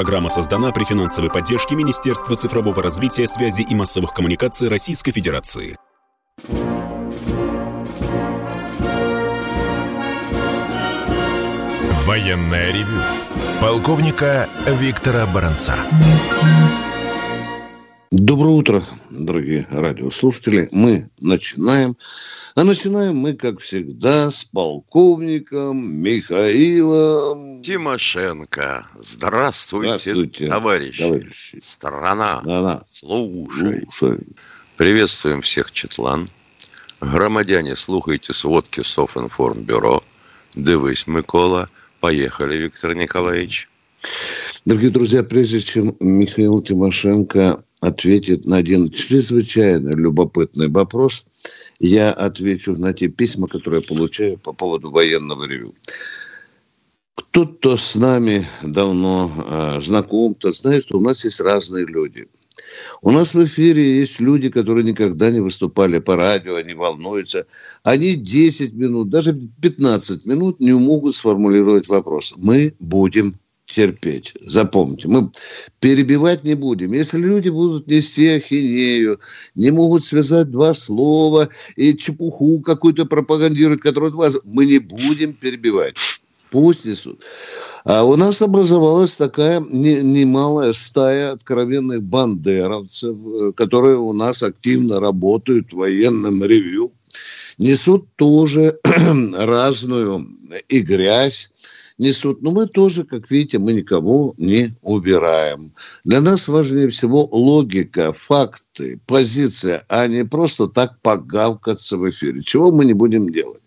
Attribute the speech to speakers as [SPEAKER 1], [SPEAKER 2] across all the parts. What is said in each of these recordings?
[SPEAKER 1] Программа создана при финансовой поддержке Министерства цифрового развития, связи и массовых коммуникаций Российской Федерации.
[SPEAKER 2] Военная ревю. Полковника Виктора Баранца.
[SPEAKER 3] Доброе утро, дорогие радиослушатели. Мы начинаем. А начинаем мы, как всегда, с полковником Михаилом
[SPEAKER 4] Тимошенко. Здравствуйте, Здравствуйте товарищи. товарищи. Страна,
[SPEAKER 3] Страна.
[SPEAKER 4] Слушай. слушай. Приветствуем всех, Четлан. Громадяне, слухайте сводки Софинформбюро. Дивись, Микола. Поехали, Виктор Николаевич.
[SPEAKER 3] Дорогие друзья, прежде чем Михаил Тимошенко ответит на один чрезвычайно любопытный вопрос, я отвечу на те письма, которые я получаю по поводу военного ревю. Кто-то с нами давно э, знаком, кто знает, что у нас есть разные люди. У нас в эфире есть люди, которые никогда не выступали по радио, они волнуются. Они 10 минут, даже 15 минут не могут сформулировать вопрос. Мы будем терпеть. Запомните, мы перебивать не будем. Если люди будут нести ахинею, не могут связать два слова и чепуху какую-то пропагандировать, которую вас, мы не будем перебивать. Пусть несут. А у нас образовалась такая не, немалая стая откровенных бандеровцев, э, которые у нас активно работают в военном ревью. Несут тоже разную и грязь, несут. Но мы тоже, как видите, мы никого не убираем. Для нас важнее всего логика, факты, позиция, а не просто так погавкаться в эфире. Чего мы не будем делать.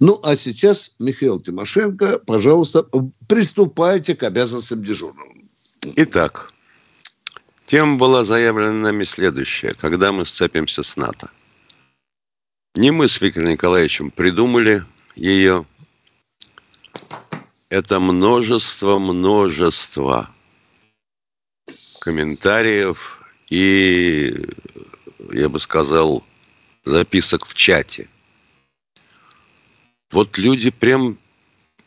[SPEAKER 3] Ну, а сейчас, Михаил Тимошенко, пожалуйста, приступайте к обязанностям дежурного.
[SPEAKER 4] Итак, тема была заявлена нами следующая. Когда мы сцепимся с НАТО. Не мы с Виктором Николаевичем придумали ее, это множество, множество комментариев и, я бы сказал, записок в чате. Вот люди прям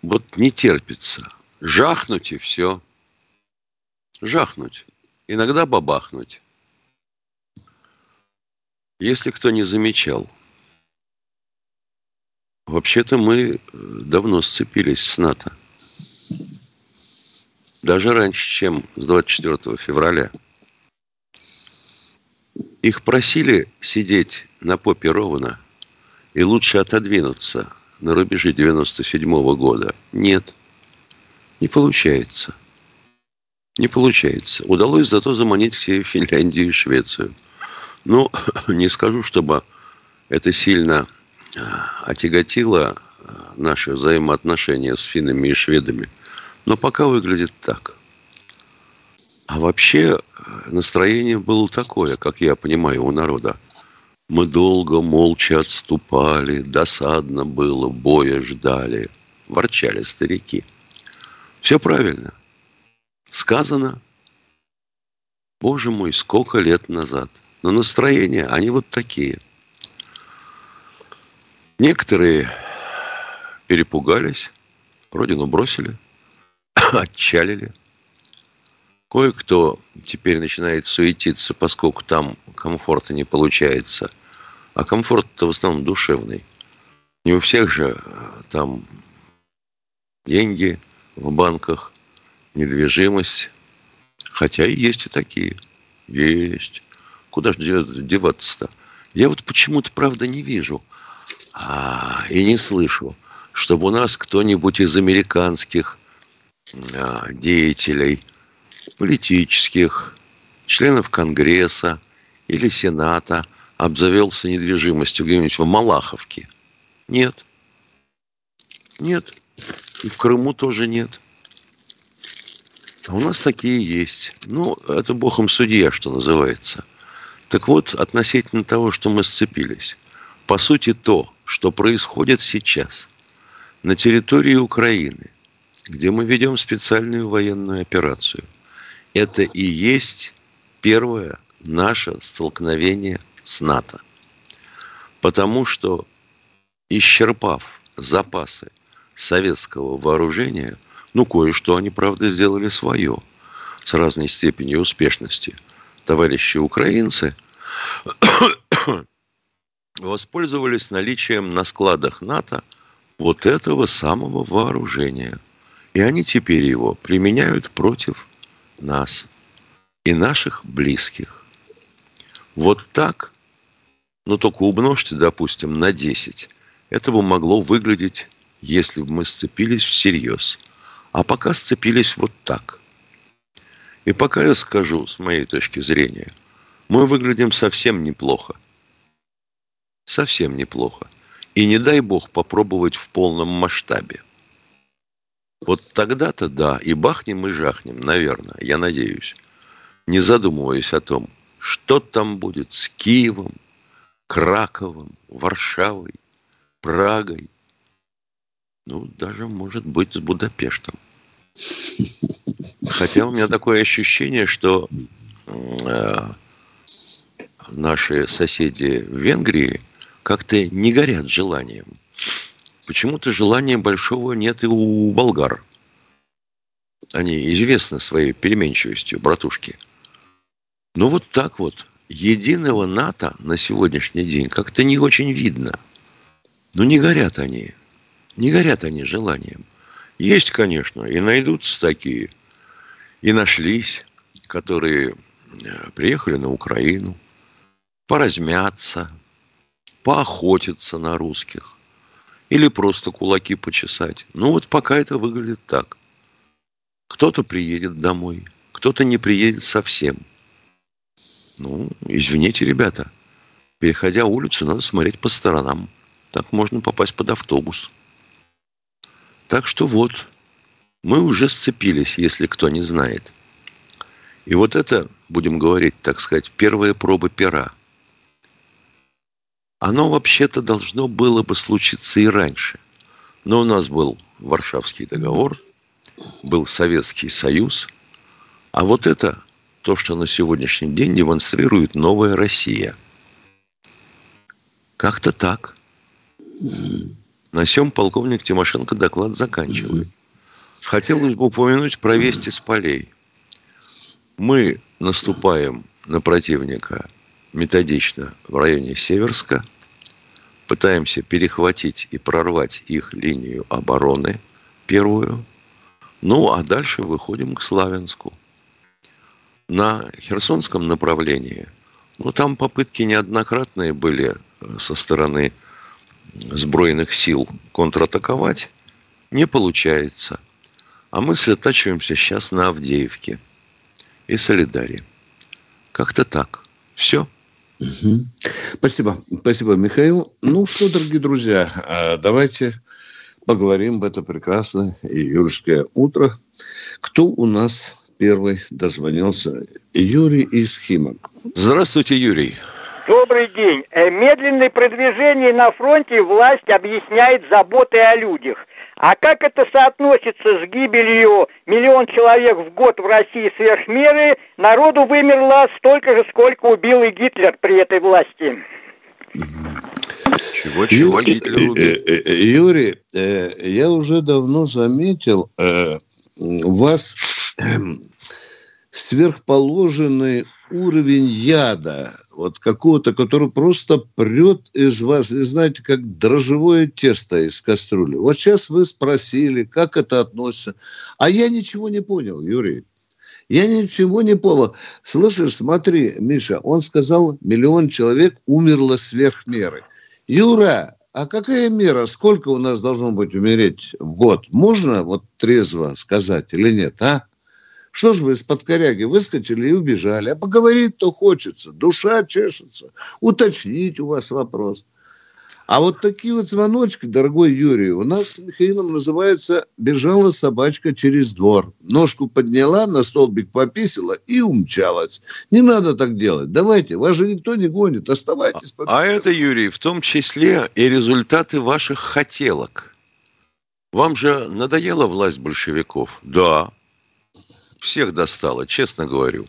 [SPEAKER 4] вот не терпится. Жахнуть и все. Жахнуть. Иногда бабахнуть. Если кто не замечал, вообще-то мы давно сцепились с НАТО. Даже раньше, чем с 24 февраля. Их просили сидеть на попе ровно и лучше отодвинуться на рубеже 97 -го года. Нет, не получается. Не получается. Удалось зато заманить все Финляндию и Швецию. Ну, не скажу, чтобы это сильно а, отяготило наши взаимоотношения с финнами и шведами. Но пока выглядит так. А вообще настроение было такое, как я понимаю, у народа. Мы долго молча отступали, досадно было, боя ждали. Ворчали старики. Все правильно. Сказано, боже мой, сколько лет назад. Но настроения, они вот такие. Некоторые перепугались, родину бросили, отчалили. Кое-кто теперь начинает суетиться, поскольку там комфорта не получается. А комфорт-то в основном душевный. Не у всех же э, там деньги в банках, недвижимость. Хотя и есть и такие. Есть. Куда же деваться-то? Я вот почему-то, правда, не вижу а, и не слышу чтобы у нас кто-нибудь из американских а, деятелей, политических, членов Конгресса или Сената обзавелся недвижимостью где-нибудь в Малаховке? Нет. Нет. И в Крыму тоже нет. А у нас такие есть. Ну, это богом судья, что называется. Так вот, относительно того, что мы сцепились. По сути, то, что происходит сейчас – на территории Украины, где мы ведем специальную военную операцию, это и есть первое наше столкновение с НАТО. Потому что, исчерпав запасы советского вооружения, ну, кое-что они, правда, сделали свое. с разной степенью успешности товарищи украинцы воспользовались наличием на складах НАТО вот этого самого вооружения. И они теперь его применяют против нас и наших близких. Вот так, ну только умножьте, допустим, на 10. Это бы могло выглядеть, если бы мы сцепились всерьез. А пока сцепились вот так. И пока я скажу, с моей точки зрения, мы выглядим совсем неплохо. Совсем неплохо. И не дай бог попробовать в полном масштабе. Вот тогда-то да, и бахнем, и жахнем, наверное, я надеюсь. Не задумываясь о том, что там будет с Киевом, Краковом, Варшавой, Прагой, ну, даже, может быть, с Будапештом. Хотя у меня такое ощущение, что э, наши соседи в Венгрии как-то не горят желанием. Почему-то желания большого нет и у болгар. Они известны своей переменчивостью, братушки. Ну вот так вот. Единого НАТО на сегодняшний день как-то не очень видно. Ну не горят они. Не горят они желанием. Есть, конечно, и найдутся такие, и нашлись, которые э, приехали на Украину, поразмяться, поохотиться на русских или просто кулаки почесать. Ну вот пока это выглядит так. Кто-то приедет домой, кто-то не приедет совсем. Ну, извините, ребята, переходя улицу, надо смотреть по сторонам. Так можно попасть под автобус. Так что вот, мы уже сцепились, если кто не знает. И вот это, будем говорить, так сказать, первая проба пера. Оно вообще-то должно было бы случиться и раньше. Но у нас был Варшавский договор, был Советский Союз, а вот это то, что на сегодняшний день демонстрирует новая Россия. Как-то так. На всем полковник Тимошенко доклад заканчивает. Хотелось бы упомянуть про вести с полей. Мы наступаем на противника методично в районе Северска, пытаемся перехватить и прорвать их линию обороны первую, ну а дальше выходим к Славянску. На Херсонском направлении, ну там попытки неоднократные были со стороны сбройных сил контратаковать не получается. А мы сосредотачиваемся сейчас на Авдеевке и Солидаре. Как-то так. Все.
[SPEAKER 3] Угу. Спасибо. Спасибо, Михаил. Ну что, дорогие друзья, а, давайте поговорим в это прекрасное июльское утро. Кто у нас первый дозвонился? Юрий из Химок.
[SPEAKER 4] Здравствуйте, Юрий.
[SPEAKER 5] Добрый день. Э, медленное продвижение на фронте власть объясняет заботой о людях. А как это соотносится с гибелью миллион человек в год в России сверх меры? Народу вымерло столько же, сколько убил и Гитлер при этой власти.
[SPEAKER 3] Чего, чего Гитлер убил? Э, э, Юрий, я уже давно заметил, у вас эм, сверхположенный уровень яда, вот какого-то, который просто прет из вас, и знаете, как дрожжевое тесто из кастрюли. Вот сейчас вы спросили, как это относится. А я ничего не понял, Юрий. Я ничего не понял. Слышишь, смотри, Миша, он сказал, миллион человек умерло сверх меры. Юра, а какая мера? Сколько у нас должно быть умереть в год? Можно вот трезво сказать или нет, а? Что ж вы из-под коряги выскочили и убежали? А поговорить-то хочется, душа чешется, уточнить у вас вопрос. А вот такие вот звоночки, дорогой Юрий, у нас с Михаилом называется «бежала собачка через двор». Ножку подняла, на столбик пописала и умчалась. Не надо так делать. Давайте, вас же никто не гонит, оставайтесь.
[SPEAKER 4] А, а это, Юрий, в том числе и результаты ваших хотелок. Вам же надоела власть большевиков? Да всех достало, честно говорю.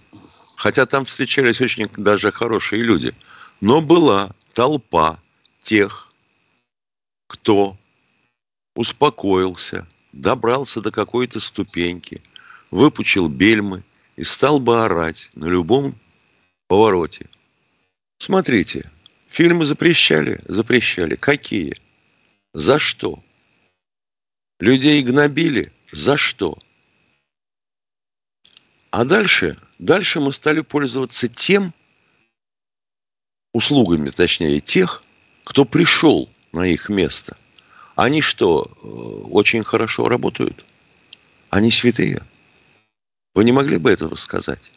[SPEAKER 4] Хотя там встречались очень даже хорошие люди. Но была толпа тех, кто успокоился, добрался до какой-то ступеньки, выпучил бельмы и стал бы орать на любом повороте. Смотрите, фильмы запрещали, запрещали. Какие? За что? Людей гнобили? За что? А дальше, дальше мы стали пользоваться тем, услугами, точнее, тех, кто пришел на их место. Они что, э, очень хорошо работают? Они святые? Вы не могли бы этого сказать?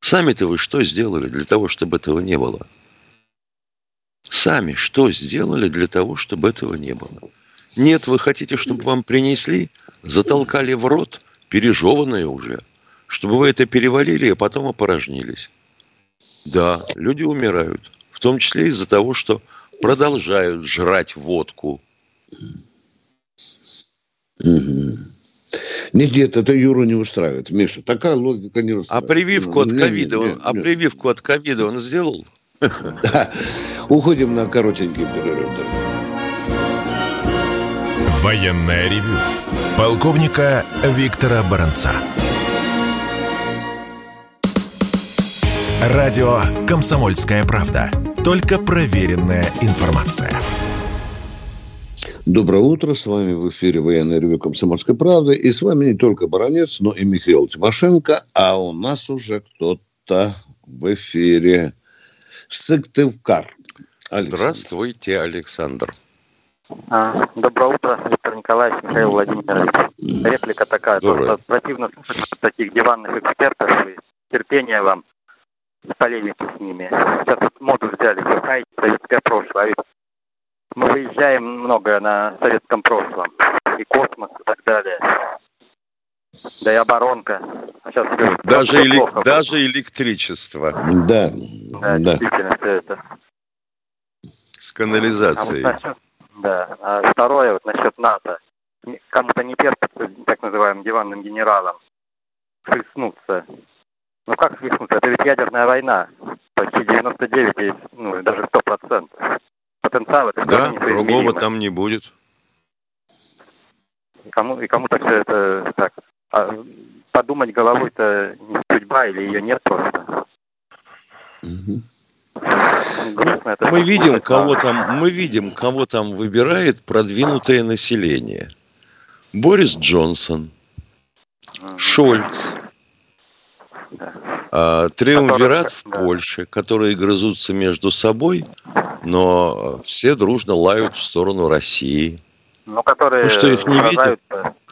[SPEAKER 4] Сами-то вы что сделали для того, чтобы этого не было? Сами что сделали для того, чтобы этого не было? Нет, вы хотите, чтобы вам принесли, затолкали в рот, пережеванное уже, чтобы вы это перевалили, а потом опорожнились. Да, люди умирают, в том числе из-за того, что продолжают жрать водку.
[SPEAKER 3] Нет, нет, это Юру не устраивает. Миша, такая логика не устраивает.
[SPEAKER 4] А прививку от ковида, он, а прививку от ковида он сделал?
[SPEAKER 3] Уходим на коротенький перерыв.
[SPEAKER 2] Военная ревю. Полковника Виктора Баранца. Радио «Комсомольская правда». Только проверенная информация.
[SPEAKER 3] Доброе утро, с вами в эфире военное ревю «Комсомольской правды». И с вами не только Баранец, но и Михаил Тимошенко. А у нас уже кто-то в эфире. Сыктывкар.
[SPEAKER 4] Александр. Здравствуйте, Александр.
[SPEAKER 6] А, доброе утро, Виктор Николаевич, Михаил Владимирович. Реплика такая. Доброе. Просто противно слушать таких диванных экспертов. И терпение вам в полемике с ними. Сейчас вот моду взяли, все советское прошлое. А ведь мы выезжаем много на советском прошлом. И космос, и так далее. Да и оборонка.
[SPEAKER 4] А сейчас говорю, даже, элек... даже электричество.
[SPEAKER 3] Да.
[SPEAKER 6] Да, да. действительно, все это.
[SPEAKER 4] С канализацией. А вот насчет,
[SPEAKER 6] да. А второе, вот насчет НАТО. Кому-то не терпится, так называемым диванным генералам, хлестнуться. Ну как свихнуться? Это ведь ядерная война. Почти 99, ну даже 100 процентов. Потенциал это
[SPEAKER 4] Да, другого там не будет.
[SPEAKER 6] И кому, и кому-то все это так. А подумать головой-то не судьба или ее нет просто.
[SPEAKER 4] Грустно, это мы видим, кого там, мы видим, кого там выбирает продвинутое население. Борис Джонсон, Шольц, а, триумвират в Польше, которые грызутся между собой, но все дружно лают в сторону России.
[SPEAKER 6] Ну, которые
[SPEAKER 4] ну что их не видим?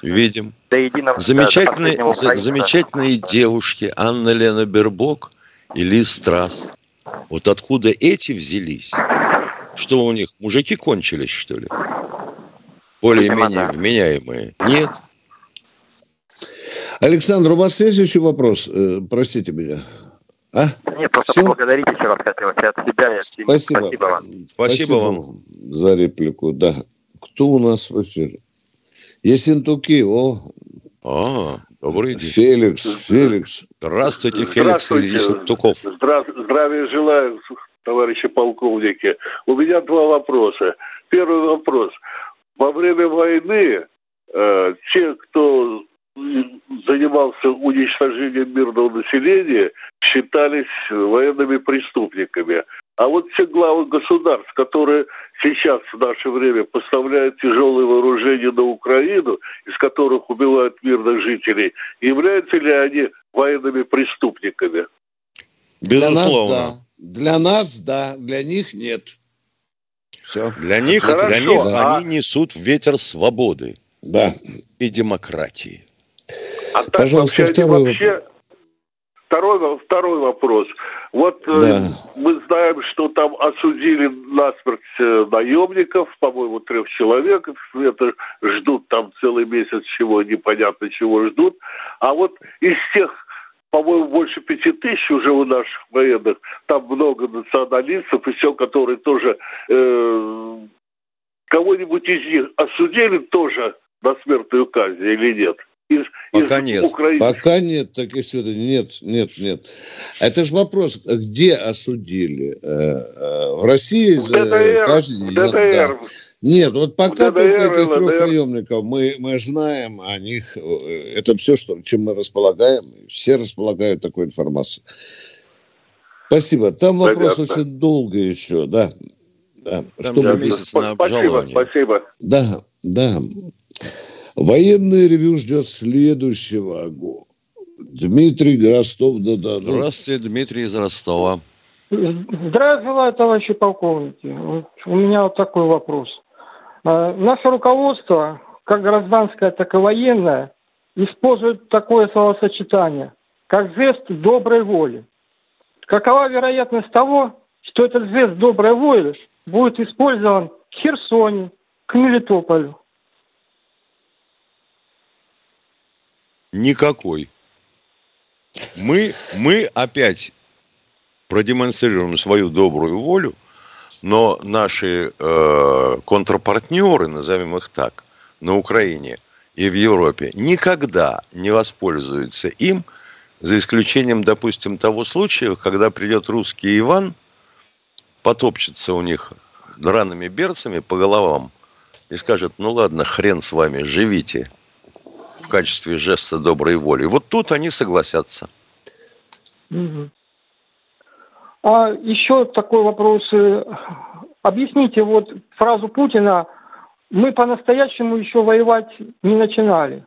[SPEAKER 4] Видим. До единого, замечательные, до замечательные девушки Анна Лена Бербок и Лиз Страс. Вот откуда эти взялись? Что у них, мужики кончились, что ли? Более-менее вменяемые. Нет.
[SPEAKER 3] Александр, у вас есть еще вопрос? Э, простите меня.
[SPEAKER 6] А? Нет, просто Все? поблагодарить еще раз хотелось от себя и от.
[SPEAKER 3] Спасибо. Спасибо вам. Спасибо вам за реплику. Да. Кто у нас в эфире? Ессентуки, о.
[SPEAKER 4] А, добрый день.
[SPEAKER 3] Феликс, Феликс.
[SPEAKER 4] Здравствуйте, Феликс Здравствуйте. Ессентуков.
[SPEAKER 7] Здрав... Здравия желаю, товарищи полковники. У меня два вопроса. Первый вопрос. Во время войны э, те, кто занимался уничтожением мирного населения, считались военными преступниками. А вот все главы государств, которые сейчас в наше время поставляют тяжелые вооружения на Украину, из которых убивают мирных жителей, являются ли они военными преступниками?
[SPEAKER 3] Для нас да. Для нас да, для них нет.
[SPEAKER 4] Все. Для них, Хорошо, для них а... они несут ветер свободы
[SPEAKER 3] да.
[SPEAKER 4] и демократии.
[SPEAKER 7] А так Пожалуйста, вообще, второй... вообще Второй, второй вопрос. Вот э, да. э, мы знаем, что там осудили насмерть э, наемников, по-моему, трех человек. Это ждут там целый месяц чего, непонятно чего ждут. А вот из тех, по-моему, больше пяти тысяч уже у наших военных, там много националистов и все, которые тоже э, кого-нибудь из них осудили тоже на смертную казнь или нет?
[SPEAKER 3] Из, Пока из нет. Украины? Пока нет таких сведений. Нет, нет, нет. Это же вопрос, где осудили? Э, э, в России в ДДР, каждый день? В ДДР. Да. Нет, вот пока ДДР, только этих трех наемников мы, мы знаем о них. Э, это все, что, чем мы располагаем. Все располагают такой информацией. Спасибо. Там вопрос Понятно. очень долго еще, да.
[SPEAKER 4] да. Там Чтобы... месяц на
[SPEAKER 3] Спасибо, спасибо. Да, да. Военный ревю ждет следующего года. Дмитрий Ростов да да
[SPEAKER 4] Здравствуйте, Дмитрий из Ростова.
[SPEAKER 8] Здравия желаю, товарищи полковники. У меня вот такой вопрос. А, наше руководство, как гражданское, так и военное, использует такое словосочетание, как жест доброй воли. Какова вероятность того, что этот жест доброй воли будет использован в Херсоне, к Мелитополю?
[SPEAKER 4] Никакой. Мы, мы опять продемонстрируем свою добрую волю, но наши э, контрпартнеры, назовем их так, на Украине и в Европе никогда не воспользуются им – за исключением, допустим, того случая, когда придет русский Иван, потопчется у них драными берцами по головам и скажет, ну ладно, хрен с вами, живите качестве жеста доброй воли. Вот тут они согласятся.
[SPEAKER 8] А еще такой вопрос. Объясните вот фразу Путина «Мы по-настоящему еще воевать не начинали».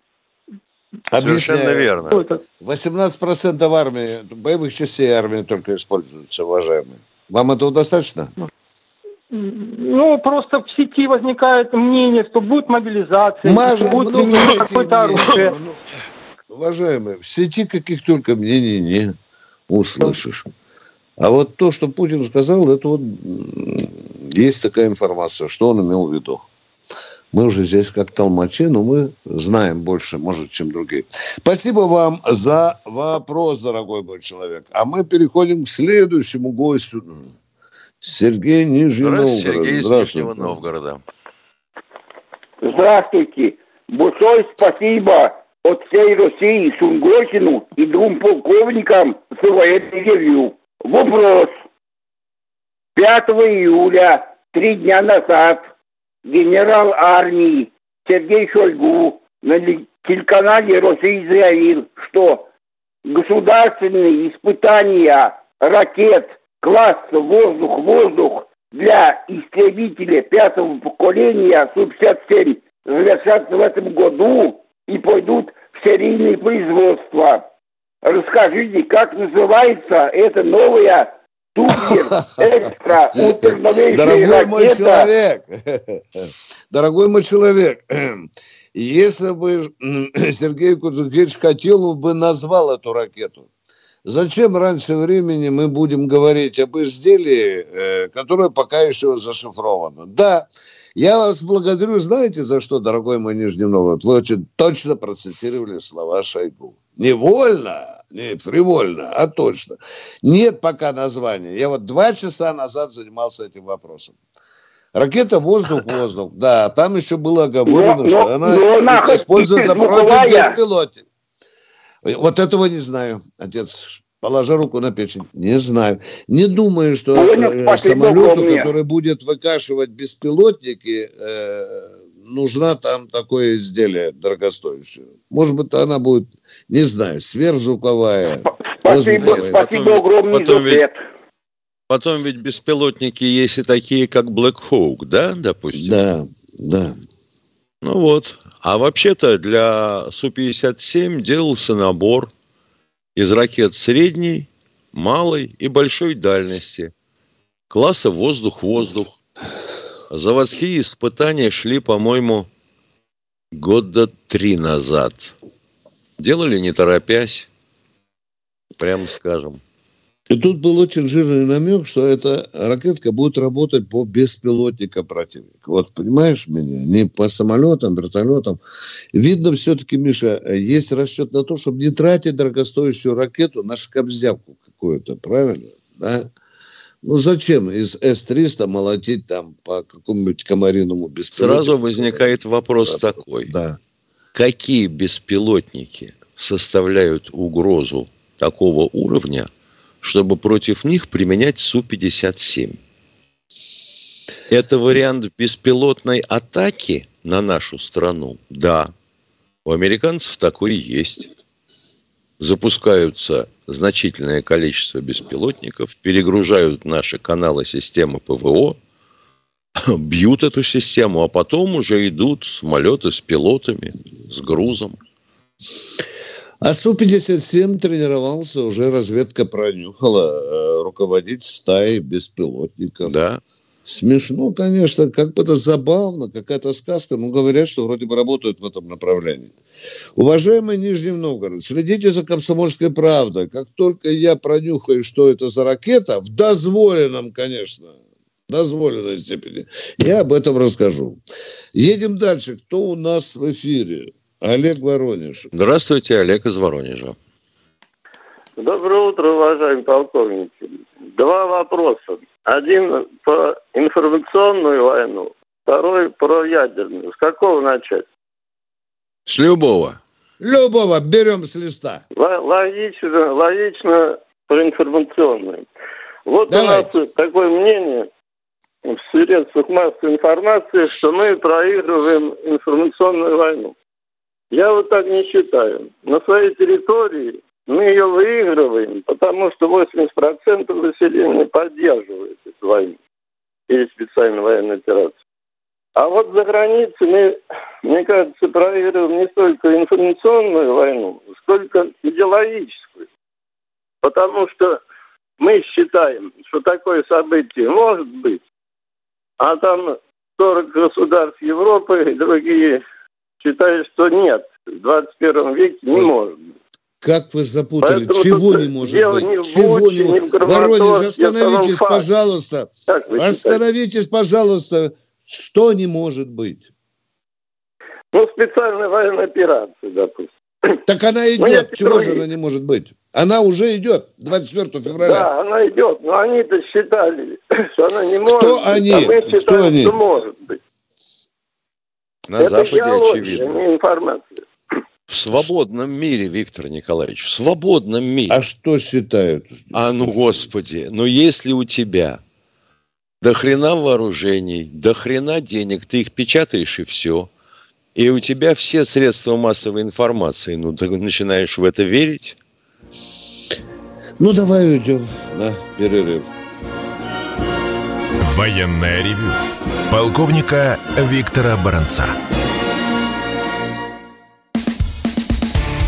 [SPEAKER 4] Совершенно верно.
[SPEAKER 3] 18% армии, боевых частей армии только используются, уважаемые. Вам этого достаточно?
[SPEAKER 8] Ну, просто в сети возникает мнение, что будет мобилизация, Маж... что будет применено какое-то оружие. Ну,
[SPEAKER 3] уважаемые, в сети каких только мнений не услышишь. А вот то, что Путин сказал, это вот есть такая информация, что он имел в виду. Мы уже здесь как толмачи, но мы знаем больше, может, чем другие. Спасибо вам за вопрос, дорогой мой человек. А мы переходим к следующему гостю. Сергей Нижний Здравствуйте, Новгород.
[SPEAKER 4] Сергей из Нижнего Новгорода.
[SPEAKER 9] Здравствуйте. Большое спасибо от всей России Сунгоркину и двум полковникам за военный ревью. Вопрос. 5 июля, три дня назад, генерал армии Сергей Шойгу на телеканале России заявил, что государственные испытания ракет класса воздух-воздух для истребителя пятого поколения Су-57 завершатся в этом году и пойдут в серийное производство. Расскажите, как называется это новое Супер, экстра,
[SPEAKER 3] Дорогой мой человек, дорогой мой человек, если бы Сергей Кузыкевич хотел, он бы назвал эту ракету. Зачем раньше времени мы будем говорить об изделии, э, которое пока еще зашифровано? Да, я вас благодарю, знаете, за что, дорогой мой Нижний Новгород? Вы очень точно процитировали слова Шойгу. Невольно, нет, фривольно, а точно. Нет пока названия. Я вот два часа назад занимался этим вопросом. Ракета воздух-воздух, да, там еще было оговорено, но, что но, она но используется против беспилотников. Вот этого не знаю, отец. Положа руку на печень. Не знаю. Не думаю, что Понял, самолету, который будет выкашивать беспилотники, э, нужна там такое изделие дорогостоящее. Может быть, она будет, не знаю, сверхзвуковая.
[SPEAKER 9] Спасибо, спасибо огромное потом
[SPEAKER 4] ведь, потом ведь беспилотники есть и такие, как Black Hawk, да, допустим?
[SPEAKER 3] Да, да.
[SPEAKER 4] Ну вот. А вообще-то для Су-57 делался набор из ракет средней, малой и большой дальности, класса воздух-воздух. Заводские испытания шли, по-моему, года три назад. Делали не торопясь, прямо скажем.
[SPEAKER 3] И тут был очень жирный намек, что эта ракетка будет работать по беспилотникам противника. Вот понимаешь меня? Не по самолетам, вертолетам. Видно все-таки, Миша, есть расчет на то, чтобы не тратить дорогостоящую ракету на шкабздявку какую-то, правильно? Да? Ну зачем из С-300 молотить там по какому-нибудь комариному беспилотнику?
[SPEAKER 4] Сразу возникает вопрос да, такой.
[SPEAKER 3] Да.
[SPEAKER 4] какие беспилотники составляют угрозу такого уровня, чтобы против них применять Су-57. Это вариант беспилотной атаки на нашу страну? Да. У американцев такой есть. Запускаются значительное количество беспилотников, перегружают наши каналы системы ПВО, бьют эту систему, а потом уже идут самолеты с пилотами, с грузом.
[SPEAKER 3] А Су-57 тренировался, уже разведка пронюхала, э, руководить стаей беспилотников.
[SPEAKER 4] Да.
[SPEAKER 3] Смешно, конечно, как бы это забавно, какая-то сказка, но говорят, что вроде бы работают в этом направлении. Уважаемый Нижний Новгород, следите за комсомольской правдой. Как только я пронюхаю, что это за ракета, в дозволенном, конечно, дозволенной степени, я об этом расскажу. Едем дальше. Кто у нас в эфире? Олег Воронеж.
[SPEAKER 4] Здравствуйте, Олег из Воронежа.
[SPEAKER 10] Доброе утро, уважаемые полковники. Два вопроса. Один по информационную войну, второй про ядерную. С какого начать?
[SPEAKER 4] С любого.
[SPEAKER 3] Любого. Берем с листа.
[SPEAKER 10] Логично, логично про информационную. Вот Давайте. у нас такое мнение в средствах массовой информации, что мы проигрываем информационную войну. Я вот так не считаю. На своей территории мы ее выигрываем, потому что 80% населения поддерживает эту войну или специальную военную операцию. А вот за границей мы, мне кажется, проигрываем не столько информационную войну, сколько идеологическую. Потому что мы считаем, что такое событие может быть, а там 40 государств Европы и другие считаю, что нет. В 21 веке не может быть.
[SPEAKER 3] Как вы запутали? Поэтому Чего не может быть? Не Чего Буче, не может? Воронеж, остановитесь, пожалуйста. Остановитесь, пожалуйста. Что не может быть?
[SPEAKER 10] Ну, специальная военная операция, допустим.
[SPEAKER 3] Так она ну, идет. Ну, Чего же она не может быть? Она уже идет 24 февраля.
[SPEAKER 10] Да, она идет. Но они-то считали, что она не может
[SPEAKER 3] Кто быть. они? А мы считаем, Кто они?
[SPEAKER 10] что может быть.
[SPEAKER 4] На Это Западе очевидно. Не информация. В свободном мире, Виктор Николаевич, в свободном мире.
[SPEAKER 3] А что считают?
[SPEAKER 4] А ну, господи, но если у тебя до хрена вооружений, до хрена денег, ты их печатаешь и все. И у тебя все средства массовой информации, ну, ты начинаешь в это верить.
[SPEAKER 3] Ну, давай уйдем на перерыв.
[SPEAKER 2] Военная ревю полковника Виктора Баранца.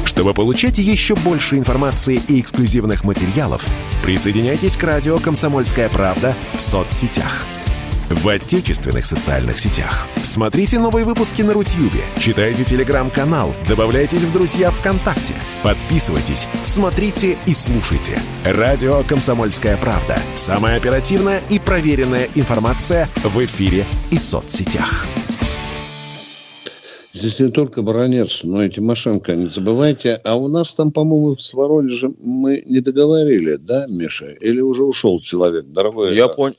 [SPEAKER 2] Чтобы получать еще больше информации и эксклюзивных материалов, присоединяйтесь к радио «Комсомольская правда» в соцсетях – в отечественных социальных сетях. Смотрите новые выпуски на Рутьюбе, читайте телеграм-канал, добавляйтесь в друзья ВКонтакте, подписывайтесь, смотрите и слушайте. Радио «Комсомольская правда». Самая оперативная и проверенная информация в эфире и соцсетях.
[SPEAKER 3] Здесь не только Баранец, но и Тимошенко, не забывайте. А у нас там, по-моему, с Воронежем мы не договорили, да, Миша? Или уже ушел человек, дорогой?
[SPEAKER 4] Я, пон...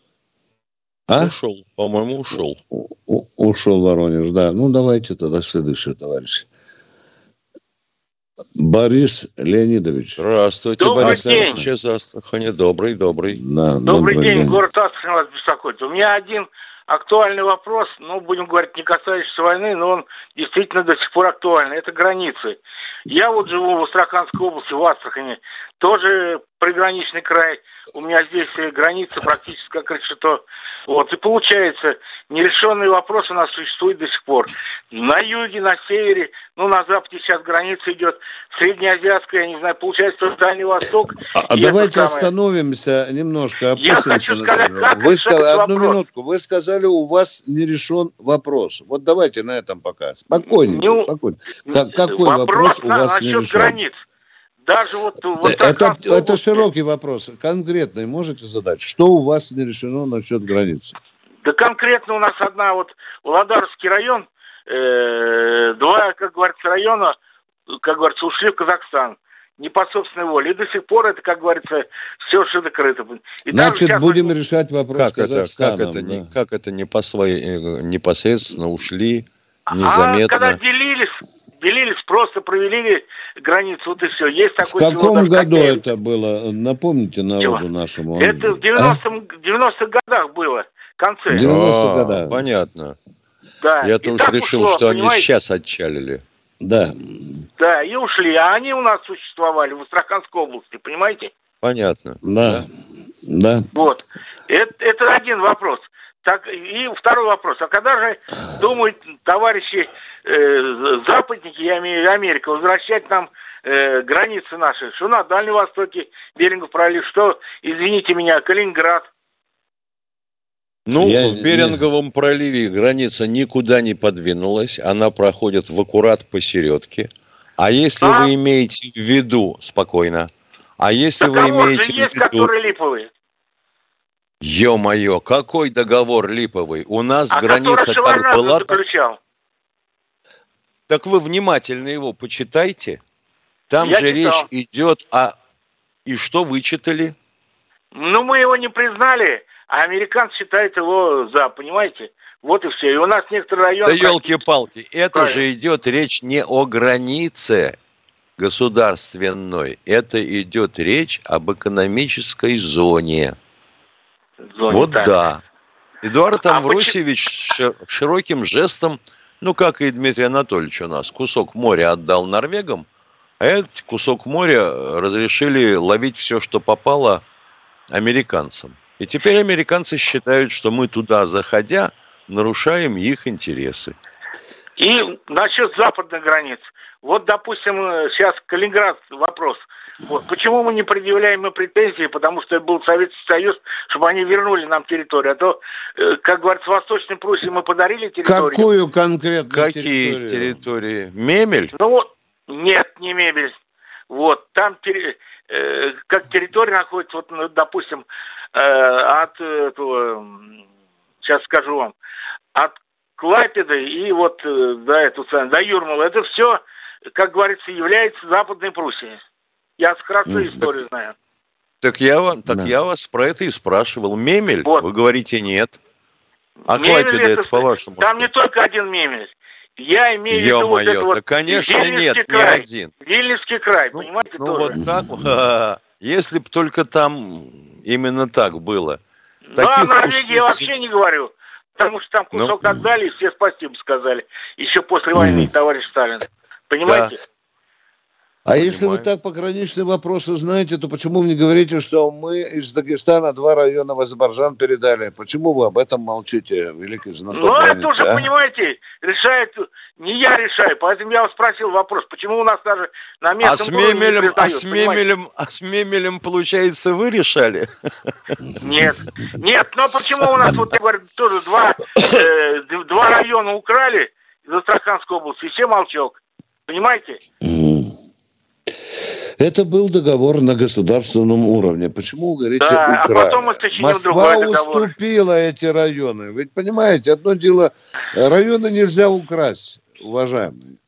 [SPEAKER 4] А? Ушел, по-моему, ушел. У,
[SPEAKER 3] у, ушел Воронеж, да. Ну, давайте тогда следующий, товарищ. Борис Леонидович.
[SPEAKER 4] Здравствуйте,
[SPEAKER 11] добрый
[SPEAKER 4] Борис
[SPEAKER 11] день.
[SPEAKER 4] Леонидович из Астрахани. Добрый, добрый.
[SPEAKER 11] Да, добрый, добрый день. день, город Астрахань вас беспокоит. У меня один актуальный вопрос, ну, будем говорить, не касающийся войны, но он действительно до сих пор актуальный. Это границы. Я вот живу в Астраханской области, в Астрахани, тоже приграничный край. У меня здесь граница практически как решето вот, и получается, нерешенный вопрос у нас существует до сих пор. На юге, на севере, ну, на западе сейчас граница идет, среднеазиатская, я не знаю, получается, Дальний Восток.
[SPEAKER 3] А, а давайте самое... остановимся немножко, опустимся на сказать, Вы сказали, одну вопрос. минутку, вы сказали, у вас не решен вопрос. Вот давайте на этом пока. Спокойненько, ну, спокойно. Как, какой вопрос, вопрос у вас не решен? границ.
[SPEAKER 11] Даже вот, вот
[SPEAKER 3] это, это широкий вопрос. Конкретный можете задать? Что у вас не решено насчет границы?
[SPEAKER 11] Да конкретно у нас одна вот Владарский район, э, два, как говорится, района, как говорится, ушли в Казахстан не по собственной воле. И до сих пор это, как говорится, все что закрыто.
[SPEAKER 3] И Значит, будем мы... решать вопрос
[SPEAKER 4] как Это, как, это, да. не, как это не по своей, э, непосредственно ушли, незаметно? А
[SPEAKER 11] когда делились, распределились, просто провели границу, вот и все. Есть
[SPEAKER 3] такой В каком году Хоккей. это было? Напомните народу Чего? нашему.
[SPEAKER 11] Это в 90-м, а? 90 годах было, в конце.
[SPEAKER 4] 90 а, годах. Понятно. Да. Я-то уж решил, ушло, что понимаете? они сейчас отчалили.
[SPEAKER 3] Да.
[SPEAKER 11] Да, и ушли. А они у нас существовали в Астраханской области, понимаете?
[SPEAKER 4] Понятно.
[SPEAKER 3] Да. Да.
[SPEAKER 11] Вот. Это, это один вопрос. Так, и второй вопрос. А когда же думают товарищи э, западники, я имею Америка, возвращать нам э, границы наши? Что на Дальнем Востоке, Берингов пролив, что, извините меня, Калининград,
[SPEAKER 4] ну, я, в Беринговом проливе граница никуда не подвинулась, она проходит в аккурат посередке. А если а? вы имеете в виду, спокойно, а если
[SPEAKER 11] Договор
[SPEAKER 4] вы имеете
[SPEAKER 11] же есть, в виду... который липовый.
[SPEAKER 4] Ё-моё, какой договор липовый? У нас а граница как была... Заключал. Так вы внимательно его почитайте. Там Я же читал. речь идет о... И что вычитали?
[SPEAKER 11] Ну, мы его не признали, а американцы считают его за, понимаете? Вот и все. И у нас некоторые районы...
[SPEAKER 4] Да елки-палки, это Правильно. же идет речь не о границе государственной. Это идет речь об экономической зоне. Зоне вот так. да. Эдуард а Амвросевич почему... широким жестом, ну, как и Дмитрий Анатольевич у нас, кусок моря отдал норвегам, а этот кусок моря разрешили ловить все, что попало американцам. И теперь американцы считают, что мы туда, заходя, нарушаем их интересы.
[SPEAKER 11] И насчет западных границ. Вот, допустим, сейчас Калининград вопрос. Вот, почему мы не предъявляем им претензии, потому что это был Советский Союз, чтобы они вернули нам территорию. А то, э, как говорится, в Восточной Пруссии мы подарили территорию.
[SPEAKER 3] Какую конкретно
[SPEAKER 4] Какие территорию? территории? Мебель?
[SPEAKER 11] Ну вот, нет, не мебель. Вот, там э, как территория находится, вот, ну, допустим, э, от этого, сейчас скажу вам, от Клайпеды и вот э, до этого, до Юрмала, это все как говорится, является Западной Пруссией. Я вкратце историю знаю.
[SPEAKER 4] Так я, вам, так да. я вас про это и спрашивал. Мемель? Вот. Вы говорите нет. А Клайпеда это, это по-вашему?
[SPEAKER 11] Там что? не только один Мемель. Я имею в виду вот это
[SPEAKER 4] вот... Да, конечно, нет, край, не один.
[SPEAKER 11] Вильнюсский край, ну, понимаете,
[SPEAKER 4] ну, тоже. вот так, если бы только там именно так было.
[SPEAKER 11] Ну, о Норвегии я вообще не говорю. Потому что там кусок ну, отдали, и все спасибо сказали. Еще после войны, товарищ Сталин. Понимаете? Да.
[SPEAKER 3] А Понимаю. если вы так пограничные вопросы знаете, то почему вы не говорите, что мы из Дагестана два района в Азербайджан передали? Почему вы об этом молчите, великий знаток Ну,
[SPEAKER 11] границы, это уже, а? понимаете, решает, не я решаю, поэтому я вас спросил вопрос, почему у нас даже на местном а с
[SPEAKER 4] Мемелем, не а с Мемелем, а с Мемелем, получается, вы решали?
[SPEAKER 11] Нет, нет, но почему у нас, вот я говорю, тоже два, э, два района украли из Астраханской области, и все молчок. Понимаете?
[SPEAKER 3] Это был договор на государственном уровне. Почему вы говорите да, украли? А потом Москва уступила эти районы. Ведь понимаете, одно дело, районы нельзя украсть, уважаемые.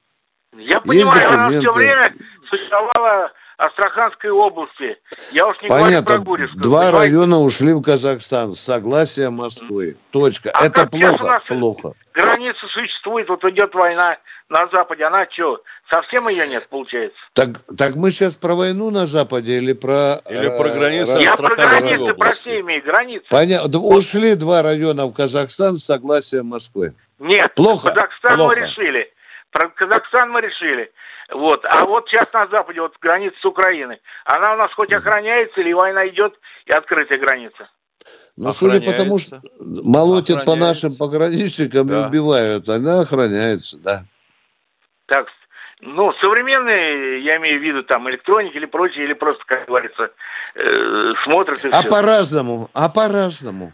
[SPEAKER 11] Я понимаю, она все время существовала Астраханской области. Я уж не
[SPEAKER 3] Понятно. говорю про Гурьевскую. Два понимаете? района ушли в Казахстан с согласия Москвы. Точка. А Это плохо. плохо.
[SPEAKER 11] Граница существует, вот идет война на Западе, она что, совсем ее нет, получается?
[SPEAKER 3] Так, так мы сейчас про войну на Западе или про...
[SPEAKER 4] Или про границы
[SPEAKER 11] Я про границы, про все имею, границы.
[SPEAKER 3] Понятно. Вот. Ушли два района в Казахстан с согласия Москвы.
[SPEAKER 11] Нет, Плохо. Казахстан Плохо. мы решили. Про Казахстан мы решили. Вот. А вот сейчас на Западе, вот граница с Украиной, она у нас хоть охраняется, или война идет и открытая граница?
[SPEAKER 3] Ну, судя по тому, что молотят по нашим пограничникам да. и убивают, она охраняется, да.
[SPEAKER 11] Так, ну, современные, я имею в виду, там, электроники или прочее, или просто, как говорится, э, смотрят и
[SPEAKER 3] А по-разному, а по-разному.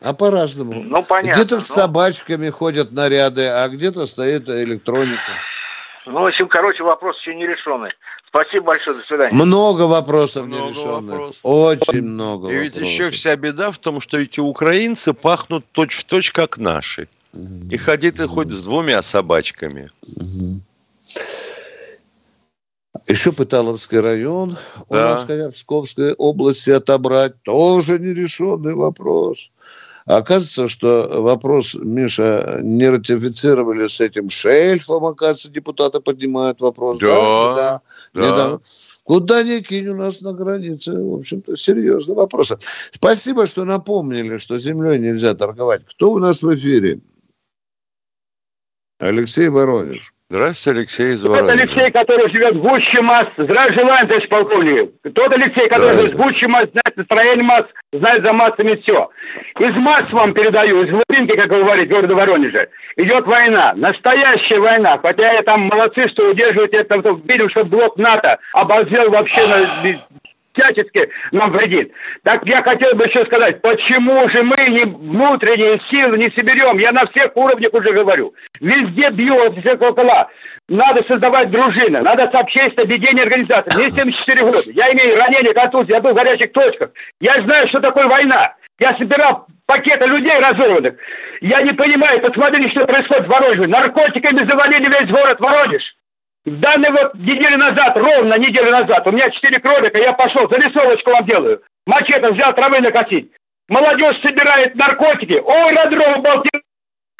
[SPEAKER 3] А по-разному.
[SPEAKER 11] Ну, понятно.
[SPEAKER 3] Где-то с ну. собачками ходят наряды, а где-то стоит электроника.
[SPEAKER 11] Ну, в общем, короче, вопрос еще не решенный. Спасибо большое, до свидания.
[SPEAKER 3] Много вопросов много не решенных. Вопросов. Очень много И
[SPEAKER 4] ведь еще вся беда в том, что эти украинцы пахнут точь-в-точь, как наши. И ходить и хоть с двумя собачками.
[SPEAKER 3] Еще Пыталовский район да. у нас, в Псковской области отобрать. Тоже нерешенный вопрос. Оказывается, что вопрос, Миша, не ратифицировали с этим шельфом, оказывается, депутаты поднимают вопрос.
[SPEAKER 4] Да, да. да.
[SPEAKER 3] да. Куда ни кинь у нас на границе, в общем-то, серьезный вопрос. Спасибо, что напомнили, что землей нельзя торговать. Кто у нас в эфире? Алексей Воронеж.
[SPEAKER 4] Здравствуйте, Алексей из
[SPEAKER 9] Тот Алексей, который живет в гуще масс. Здравия желаю, товарищ полковник. Тот Алексей, который живет в гуще масс, знает настроение масс, знает за массами все. Из масс вам передаю, из глубинки, как вы говорите, города Воронежа. Идет война, настоящая война. Хотя я там молодцы, что удерживают это, видим, что блок НАТО обозрел вообще на всячески нам вредит. Так я хотел бы еще сказать, почему же мы не внутренние силы не соберем? Я на всех уровнях уже говорю. Везде бью, все колокола. Надо создавать дружины, надо сообщество, ведение организации. Мне 74 года. Я имею ранение, контузии, я был в горячих точках. Я знаю, что такое война. Я собирал пакеты людей разорванных. Я не понимаю, посмотрите, что происходит в Воронеже. Наркотиками завалили весь город Воронеж. Данный вот неделю назад, ровно неделю назад, у меня четыре кролика, я пошел, зарисовочку вам делаю. Мачете взял травы накосить. Молодежь собирает наркотики. Ой, на дрова балки.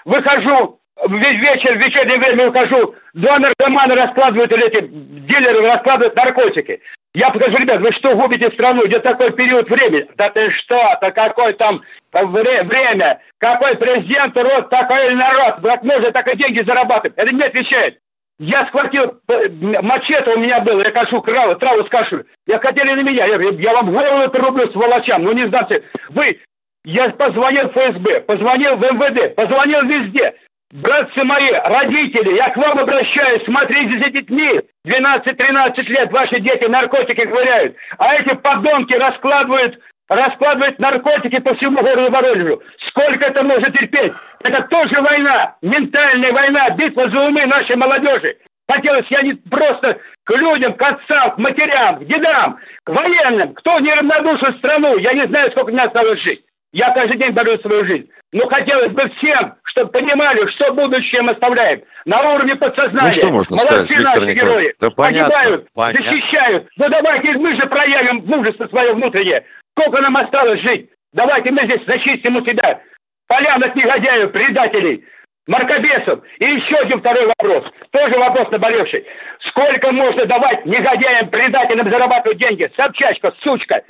[SPEAKER 9] Выхожу, вечер, в вечернее время выхожу. Два наркомана раскладывают, или эти дилеры раскладывают наркотики. Я покажу, ребят, вы что губите страну? Идет такой период времени. Да ты что, то какой там вре- время, какой президент, род, такой народ. Как можно так и деньги зарабатывать? Это не отвечает. Я схватил, э, мачете у меня было, я кашу траву, траву скашу. Я хотели на меня, я, я вам голову это рублю сволочам, ну не знаете, вы, я позвонил в ФСБ, позвонил в МВД, позвонил везде. Братцы мои, родители, я к вам обращаюсь, смотрите за детьми. 12-13 лет ваши дети наркотики ковыряют, а эти подонки раскладывают раскладывать наркотики по всему городу Воронежу. Сколько это может терпеть? Это тоже война, ментальная война, битва за умы нашей молодежи. Хотелось я не просто к людям, к отцам, к матерям, к дедам, к военным, кто не равнодушен страну. Я не знаю, сколько мне осталось жить. Я каждый день борю свою жизнь. Но хотелось бы всем, чтобы понимали, что будущее мы оставляем. На уровне подсознания. Ну,
[SPEAKER 4] что можно
[SPEAKER 9] Молодцы
[SPEAKER 4] сказать, Виктор
[SPEAKER 9] герои.
[SPEAKER 4] Да понятно,
[SPEAKER 9] Погибают,
[SPEAKER 4] понятно.
[SPEAKER 9] защищают. Ну давайте мы же проявим мужество свое внутреннее. Сколько нам осталось жить? Давайте мы здесь зачистим у себя полянок негодяев, предателей, мракобесов. И еще один второй вопрос. Тоже вопрос наболевший. Сколько можно давать негодяям, предателям зарабатывать деньги? Собчачка, сучка.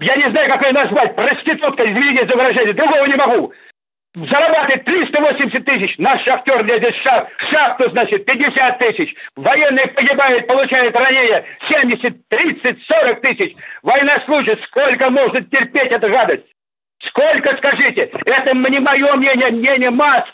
[SPEAKER 9] Я не знаю, как ее назвать. Проститутка, извините за выражение. Другого не могу. Зарабатывает 380 тысяч. Наш шахтер лезет в шах, шахту, значит, 50 тысяч. Военный погибает, получает ранение 70, 30, 40 тысяч. Военнослужащий, сколько может терпеть эта гадость? Сколько, скажите? Это не мое мнение, мнение масс,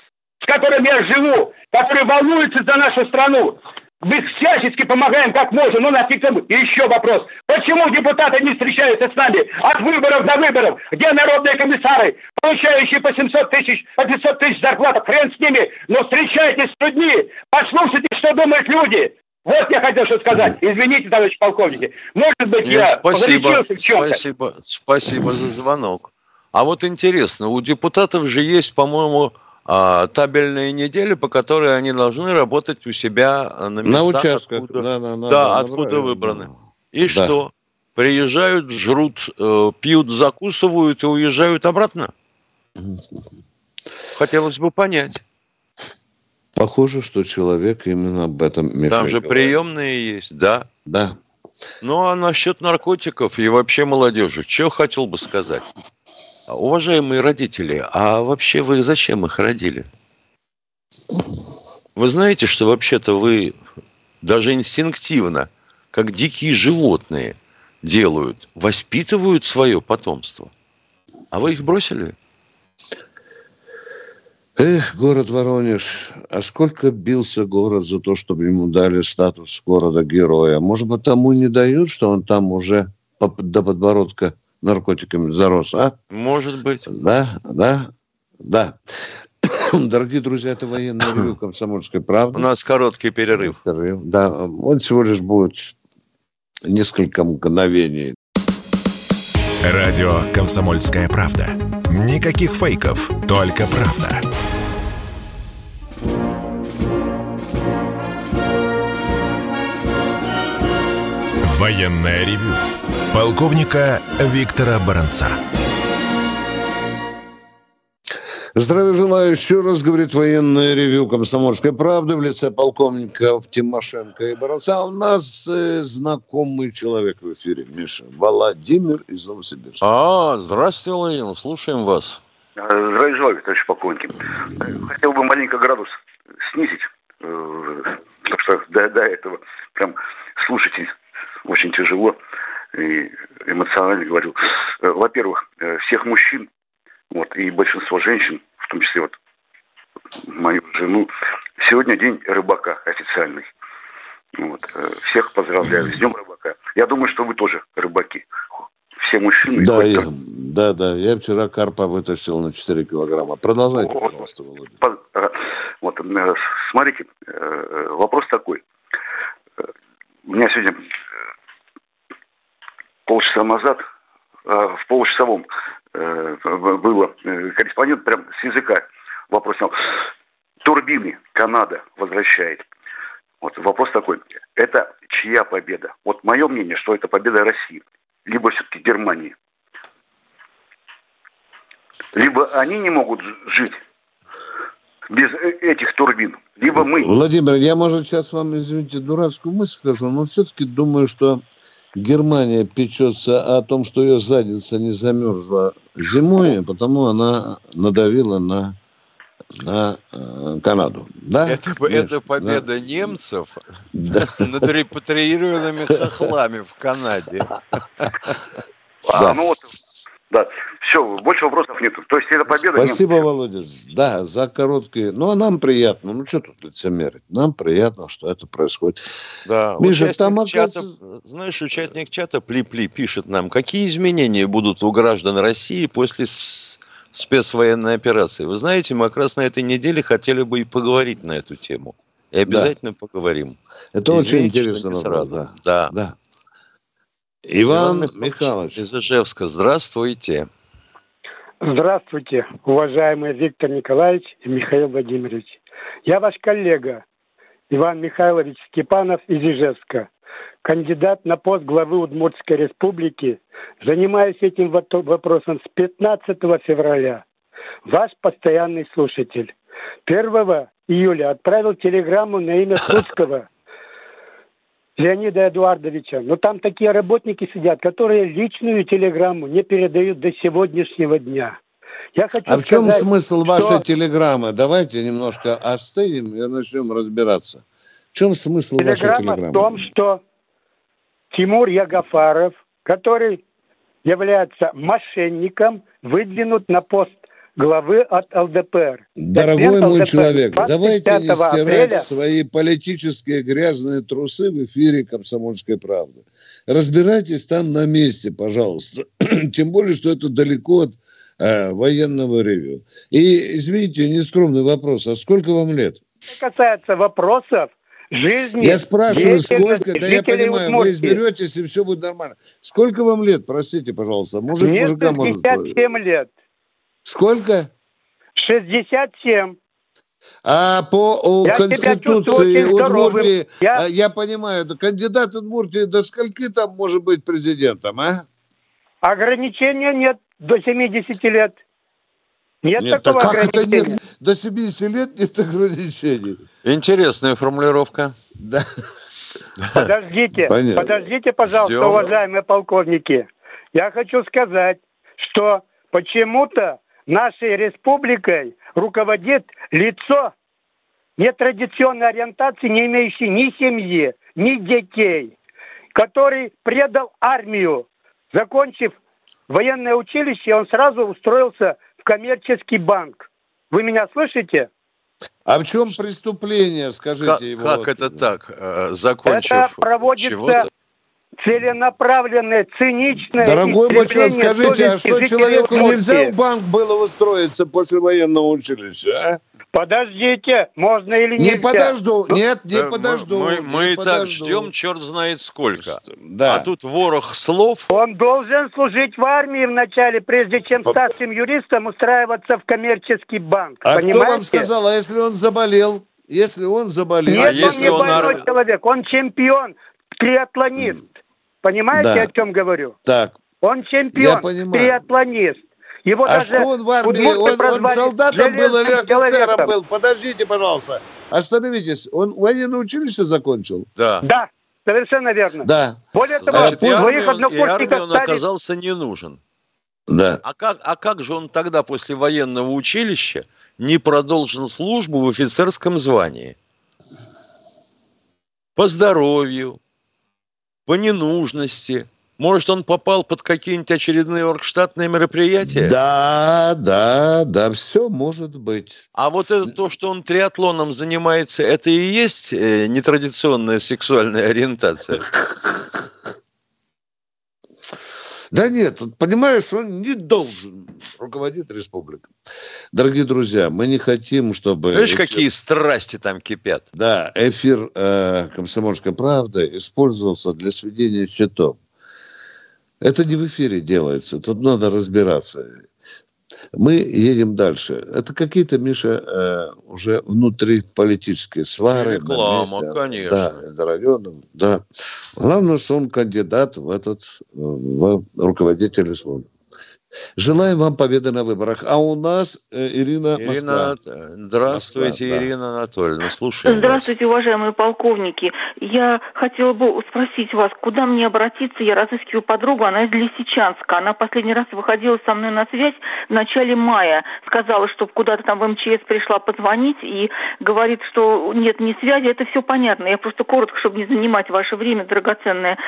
[SPEAKER 9] с которыми я живу, которые волнуются за нашу страну. Мы всячески помогаем как можем, но нафиг там. И еще вопрос. Почему депутаты не встречаются с нами от выборов до выборов? Где народные комиссары, получающие по 700 тысяч, по 500 тысяч зарплат? Хрен с ними, но встречайтесь с людьми, послушайте, что думают люди. Вот я хотел что сказать. Извините, товарищ полковники. Может быть,
[SPEAKER 4] Нет,
[SPEAKER 9] я
[SPEAKER 4] спасибо,
[SPEAKER 9] в чем-то.
[SPEAKER 4] спасибо, спасибо за звонок. А вот интересно, у депутатов же есть, по-моему, табельные недели, по которой они должны работать у себя на местах,
[SPEAKER 3] На участках.
[SPEAKER 4] откуда,
[SPEAKER 3] Да, да, да,
[SPEAKER 4] да,
[SPEAKER 3] да,
[SPEAKER 4] откуда
[SPEAKER 3] правильно.
[SPEAKER 4] выбраны. И
[SPEAKER 3] Да.
[SPEAKER 4] что? Приезжают, жрут, э, пьют, закусывают и уезжают обратно? Хотелось бы понять.
[SPEAKER 3] Похоже, что человек именно об этом Миша
[SPEAKER 4] Там же
[SPEAKER 3] говорит.
[SPEAKER 4] приемные есть, да.
[SPEAKER 3] Да.
[SPEAKER 4] Ну, а насчет наркотиков и вообще молодежи, что хотел бы сказать? Уважаемые родители, а вообще вы зачем их родили? Вы знаете, что вообще-то вы даже инстинктивно, как дикие животные, делают, воспитывают свое потомство. А вы их бросили?
[SPEAKER 3] Эх, город Воронеж, а сколько бился город за то, чтобы ему дали статус города-героя? Может быть, тому не дают, что он там уже до подбородка наркотиками зарос, а?
[SPEAKER 4] Может быть.
[SPEAKER 3] Да, да, да. Дорогие друзья, это военное ревю «Комсомольской правды».
[SPEAKER 4] У нас короткий перерыв.
[SPEAKER 3] Перерыв, Да, он всего лишь будет несколько мгновений.
[SPEAKER 2] Радио «Комсомольская правда». Никаких фейков, только правда. Военное ревю. Полковника Виктора Баранца.
[SPEAKER 3] Здравия желаю. Еще раз говорит военное ревю «Комсомольской правды» в лице полковников Тимошенко и Боровца. А у нас э, знакомый человек в эфире, Миша. Владимир из Новосибирска.
[SPEAKER 4] А, здравствуйте, Владимир, слушаем вас.
[SPEAKER 12] Здравия желаю, товарищ полковник. Хотел бы маленько градус снизить, э, потому что до, до этого прям слушайте очень тяжело и эмоционально говорил. Э, во-первых, э, всех мужчин, вот, и большинство женщин, в том числе вот мою жену, сегодня день рыбака официальный. Вот. Всех поздравляю с Днем рыбака. Я думаю, что вы тоже рыбаки все мужчины.
[SPEAKER 3] Да, я, да, да. Я вчера карпа вытащил на 4 килограмма. Продолжайте, вот, пожалуйста, Володя.
[SPEAKER 12] Вот, э, смотрите, э, вопрос такой. У меня сегодня э, полчаса назад в получасовом было корреспондент прям с языка вопрос снял. Турбины Канада возвращает. Вот вопрос такой. Это чья победа? Вот мое мнение, что это победа России либо все-таки Германии. Либо они не могут жить без э, этих турбин, либо мы.
[SPEAKER 3] Владимир, я, может, сейчас вам, извините, дурацкую мысль скажу, но все-таки думаю, что Германия печется о том, что ее задница не замерзла зимой, потому она надавила на на э, Канаду. Да?
[SPEAKER 4] Это, это победа да. немцев да. над репатриированными хохлами в Канаде.
[SPEAKER 12] А, ну вот, да. Все, больше вопросов нет. То есть это победа.
[SPEAKER 3] Спасибо, немцев. Володя. Да, за короткие. Ну, а нам приятно. Ну, что тут лицемерить? Нам приятно, что это происходит.
[SPEAKER 4] Да, Миша, там оказывается... чата, знаешь, участник чата Пли-Пли пишет нам, какие изменения будут у граждан России после спецвоенной операции. Вы знаете, мы как раз на этой неделе хотели бы и поговорить на эту тему. И обязательно да. поговорим.
[SPEAKER 3] Это Извините, очень интересно. Сразу. Да.
[SPEAKER 4] да. да.
[SPEAKER 3] Иван, Иван Михайлович.
[SPEAKER 4] Из Ижевска. Здравствуйте.
[SPEAKER 13] Здравствуйте, уважаемый Виктор Николаевич и Михаил Владимирович. Я ваш коллега Иван Михайлович Степанов из Ижевска кандидат на пост главы Удмуртской республики, занимаюсь этим вопросом с 15 февраля. Ваш постоянный слушатель. 1 июля отправил телеграмму на имя Слуцкого Леонида Эдуардовича. Но там такие работники сидят, которые личную телеграмму не передают до сегодняшнего дня.
[SPEAKER 3] Я хочу а в чем сказать, смысл вашей что... телеграммы? Давайте немножко остынем и начнем разбираться. В чем смысл
[SPEAKER 13] телеграмма
[SPEAKER 3] вашей телеграммы?
[SPEAKER 13] в том, что Тимур Ягафаров, который является мошенником, выдвинут на пост главы от ЛДПР.
[SPEAKER 3] Дорогой мой ЛДПР, человек, давайте не стирать апреля... свои политические грязные трусы в эфире «Комсомольской правды». Разбирайтесь там на месте, пожалуйста. Тем более, что это далеко от э, военного ревю. И, извините, нескромный вопрос. А сколько вам лет?
[SPEAKER 13] Что касается вопросов, жизни.
[SPEAKER 3] Я спрашиваю, сколько, да я понимаю, вы изберетесь, и все будет нормально. Сколько вам лет, простите, пожалуйста? Мужик
[SPEAKER 13] Мне
[SPEAKER 3] мужика
[SPEAKER 13] 67 может лет.
[SPEAKER 3] Сколько?
[SPEAKER 13] 67.
[SPEAKER 3] А по о, я Конституции Удмуртии, я... А, я понимаю, кандидат Удмуртии до скольки там может быть президентом, а?
[SPEAKER 13] Ограничения нет до 70 лет.
[SPEAKER 3] Нет, нет такого так как это нет? До 70 лет нет ограничений.
[SPEAKER 4] Интересная формулировка.
[SPEAKER 3] Да.
[SPEAKER 13] Подождите, Понятно. подождите, пожалуйста, Ждем. уважаемые полковники. Я хочу сказать, что почему-то нашей республикой руководит лицо нетрадиционной ориентации, не имеющей ни семьи, ни детей, который предал армию. Закончив военное училище, он сразу устроился коммерческий банк. Вы меня слышите?
[SPEAKER 3] А в чем преступление, скажите
[SPEAKER 4] как,
[SPEAKER 3] его?
[SPEAKER 4] Как это так, э, закончив
[SPEAKER 13] Это проводится целенаправленное, циничное
[SPEAKER 3] Дорогой мой человек, скажите, а что человеку нельзя в банк было устроиться после военного училища, а?
[SPEAKER 13] Подождите, можно или нельзя?
[SPEAKER 3] Не подожду, нет, не э, подожду.
[SPEAKER 4] Мы, мы,
[SPEAKER 3] не
[SPEAKER 4] и так ждем, черт знает сколько. Да. А тут ворох слов.
[SPEAKER 13] Он должен служить в армии вначале, прежде чем старшим юристом устраиваться в коммерческий банк.
[SPEAKER 3] А
[SPEAKER 13] понимаете?
[SPEAKER 3] кто вам сказал, а если он заболел? Если он заболел?
[SPEAKER 13] Нет,
[SPEAKER 3] а
[SPEAKER 13] он
[SPEAKER 3] если
[SPEAKER 13] не он больной ар... человек, он чемпион, триатлонист. Понимаете, да. о чем говорю?
[SPEAKER 3] Так.
[SPEAKER 13] Он чемпион, триатлонист.
[SPEAKER 3] Его а что он в армии? Он, он солдатом был или офицером был? Подождите, пожалуйста. Остановитесь. Он военное училище закончил?
[SPEAKER 9] Да. Да, совершенно верно.
[SPEAKER 3] Да.
[SPEAKER 9] Более того,
[SPEAKER 4] Значит, своих однокурсников он оказался не нужен.
[SPEAKER 3] Да.
[SPEAKER 4] А как, а как же он тогда после военного училища не продолжил службу в офицерском звании? По здоровью, по ненужности. Может, он попал под какие-нибудь очередные оргштатные мероприятия?
[SPEAKER 3] Да, да, да, все может быть.
[SPEAKER 4] А вот это то, что он триатлоном занимается, это и есть э, нетрадиционная сексуальная ориентация?
[SPEAKER 3] Да нет, понимаешь, он не должен руководить республикой. Дорогие друзья, мы не хотим, чтобы...
[SPEAKER 4] Видишь, эфир... какие страсти там кипят.
[SPEAKER 3] Да, эфир э, «Комсомольской правды» использовался для сведения счетов. Это не в эфире делается, тут надо разбираться. Мы едем дальше. Это какие-то, Миша, э, уже внутриполитические свары.
[SPEAKER 4] Реклама, месте, конечно.
[SPEAKER 3] Да, районом, да. Главное, что он кандидат в этот в руководитель республики. Желаем вам победы на выборах. А у нас э, Ирина
[SPEAKER 4] Ирина,
[SPEAKER 3] Москва.
[SPEAKER 4] здравствуйте, Москва, Ирина да. Анатольевна, слушаем
[SPEAKER 14] Здравствуйте, вас. уважаемые полковники. Я хотела бы спросить вас, куда мне обратиться? Я разыскиваю подругу, она из Лисичанска. Она последний раз выходила со мной на связь в начале мая. Сказала, что куда-то там в МЧС пришла позвонить и говорит, что нет ни связи. Это все понятно. Я просто коротко, чтобы не занимать ваше время драгоценное.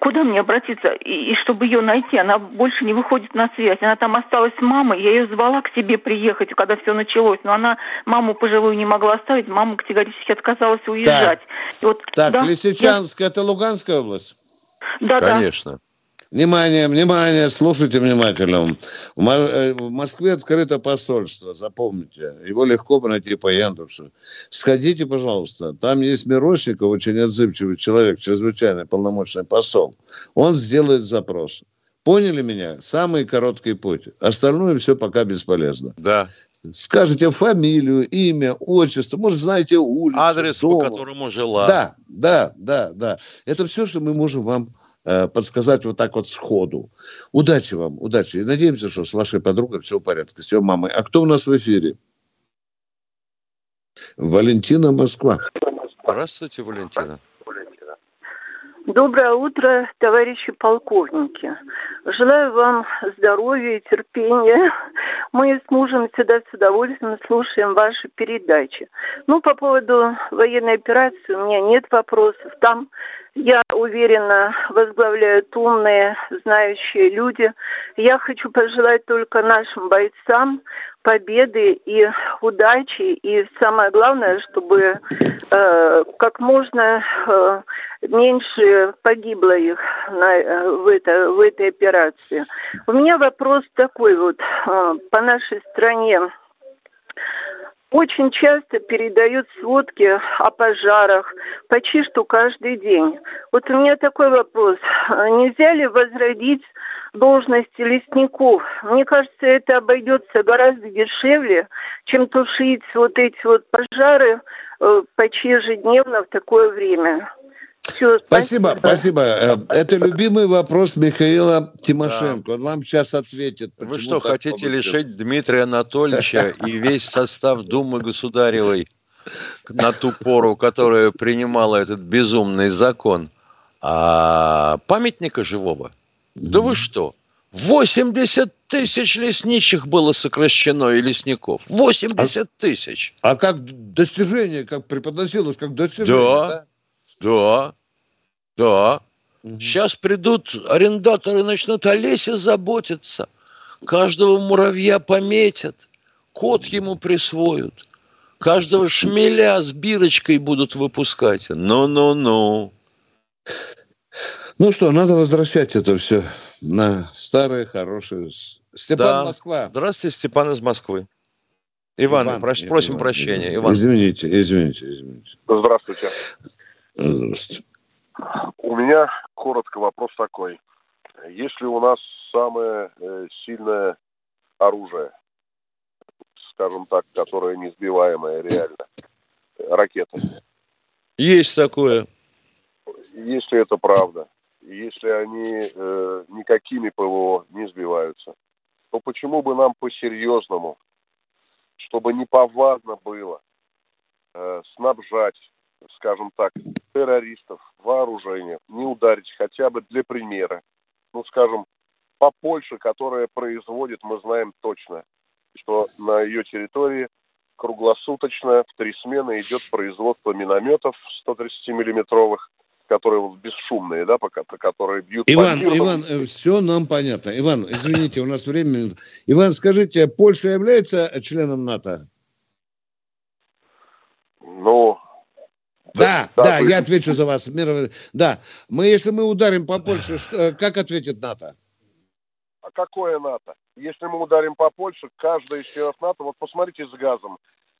[SPEAKER 14] Куда мне обратиться? И, и чтобы ее найти? Она больше не выходит на связь связь. Она там осталась с мамой. Я ее звала к себе приехать, когда все началось. Но она маму пожилую не могла оставить. Мама категорически отказалась уезжать.
[SPEAKER 3] Так, вот, так да, Лисичанск я... это Луганская область?
[SPEAKER 14] Да,
[SPEAKER 4] Конечно. Да.
[SPEAKER 3] Внимание, внимание, слушайте внимательно. Э, в Москве открыто посольство, запомните. Его легко найти по Яндексу. Сходите, пожалуйста. Там есть Мирошников, очень отзывчивый человек, чрезвычайный полномочный посол. Он сделает запрос. Поняли меня? Самый короткий путь. Остальное все пока бесполезно.
[SPEAKER 4] Да.
[SPEAKER 3] Скажите фамилию, имя, отчество, может, знаете улицу,
[SPEAKER 4] Адрес, дом. по которому жила.
[SPEAKER 3] Да, да, да, да. Это все, что мы можем вам э, подсказать вот так вот сходу. Удачи вам, удачи. И надеемся, что с вашей подругой все в порядке, с ее мамой. А кто у нас в эфире? Валентина Москва.
[SPEAKER 4] Здравствуйте, Валентина.
[SPEAKER 15] Доброе утро, товарищи полковники. Желаю вам здоровья и терпения. Мы с мужем всегда с удовольствием слушаем ваши передачи. Ну, по поводу военной операции у меня нет вопросов. Там, я уверена, возглавляют умные, знающие люди. Я хочу пожелать только нашим бойцам победы и удачи, и самое главное, чтобы э, как можно э, меньше погибло их на, э, в, это, в этой операции. У меня вопрос такой вот э, по нашей стране. Очень часто передают сводки о пожарах, почти что каждый день. Вот у меня такой вопрос. Nельзя ли возродить должности лесников? Мне кажется, это обойдется гораздо дешевле, чем тушить вот эти вот пожары э, почти ежедневно в такое время.
[SPEAKER 3] Все, спасибо, спасибо. Э, это любимый вопрос Михаила Тимошенко. Да. Он вам сейчас ответит.
[SPEAKER 4] Вы что, хотите получилось? лишить Дмитрия Анатольевича и весь состав Думы Государевой на ту пору, которая принимала этот безумный закон, а памятника живого? Да вы что? 80 тысяч лесничих было сокращено и лесников. 80 а, тысяч.
[SPEAKER 3] А как достижение, как преподносилось, как достижение, да?
[SPEAKER 4] Да, да. Да. Угу. Сейчас придут арендаторы, начнут о лесе заботиться. Каждого муравья пометят, код ему присвоят. Каждого шмеля с бирочкой будут выпускать. Ну-ну-ну.
[SPEAKER 3] Ну что, надо возвращать это все на старые, хорошие... Степан да. Москва.
[SPEAKER 4] Здравствуйте, Степан из Москвы. Иван, Иван прош, просим Иван, прощения.
[SPEAKER 3] Иван. Извините, извините, извините.
[SPEAKER 16] Здравствуйте. Здравствуйте. У меня коротко вопрос такой. Если у нас самое э, сильное оружие, скажем так, которое несбиваемое реально, ракеты.
[SPEAKER 4] Есть такое.
[SPEAKER 16] Если это правда, если они э, никакими ПВО не сбиваются, то почему почему бы нам по-серьезному, чтобы неповадно было э, снабжать, скажем так, террористов, вооружение, не ударить хотя бы для примера, ну, скажем, по Польше, которая производит, мы знаем точно, что на ее территории круглосуточно в три смены идет производство минометов 130-миллиметровых, которые вот бесшумные, да, пока, которые бьют
[SPEAKER 3] Иван, по Иван, э, все нам понятно. Иван, извините, у нас время. Иван, скажите, Польша является членом НАТО?
[SPEAKER 16] Ну,
[SPEAKER 3] да, да, да я отвечу за вас. Да, мы, если мы ударим по Польше, что, как ответит НАТО?
[SPEAKER 16] А какое НАТО? Если мы ударим по Польше, каждый из членов НАТО, вот посмотрите с газом.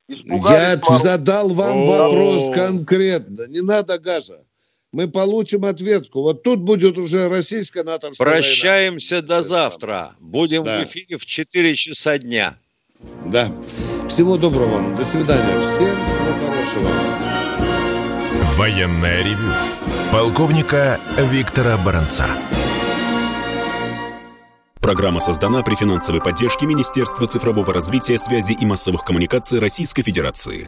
[SPEAKER 3] Я морозу. задал вам вопрос конкретно. Не надо газа. Мы получим ответку. Вот тут будет уже российская НАТО.
[SPEAKER 4] Прощаемся война. до завтра. Будем да. в эфире в 4 часа дня.
[SPEAKER 3] Да. Всего доброго вам. До свидания. Всем всего хорошего.
[SPEAKER 2] Военная ревю. Полковника Виктора Баранца.
[SPEAKER 1] Программа создана при финансовой поддержке Министерства цифрового развития, связи и массовых коммуникаций Российской Федерации.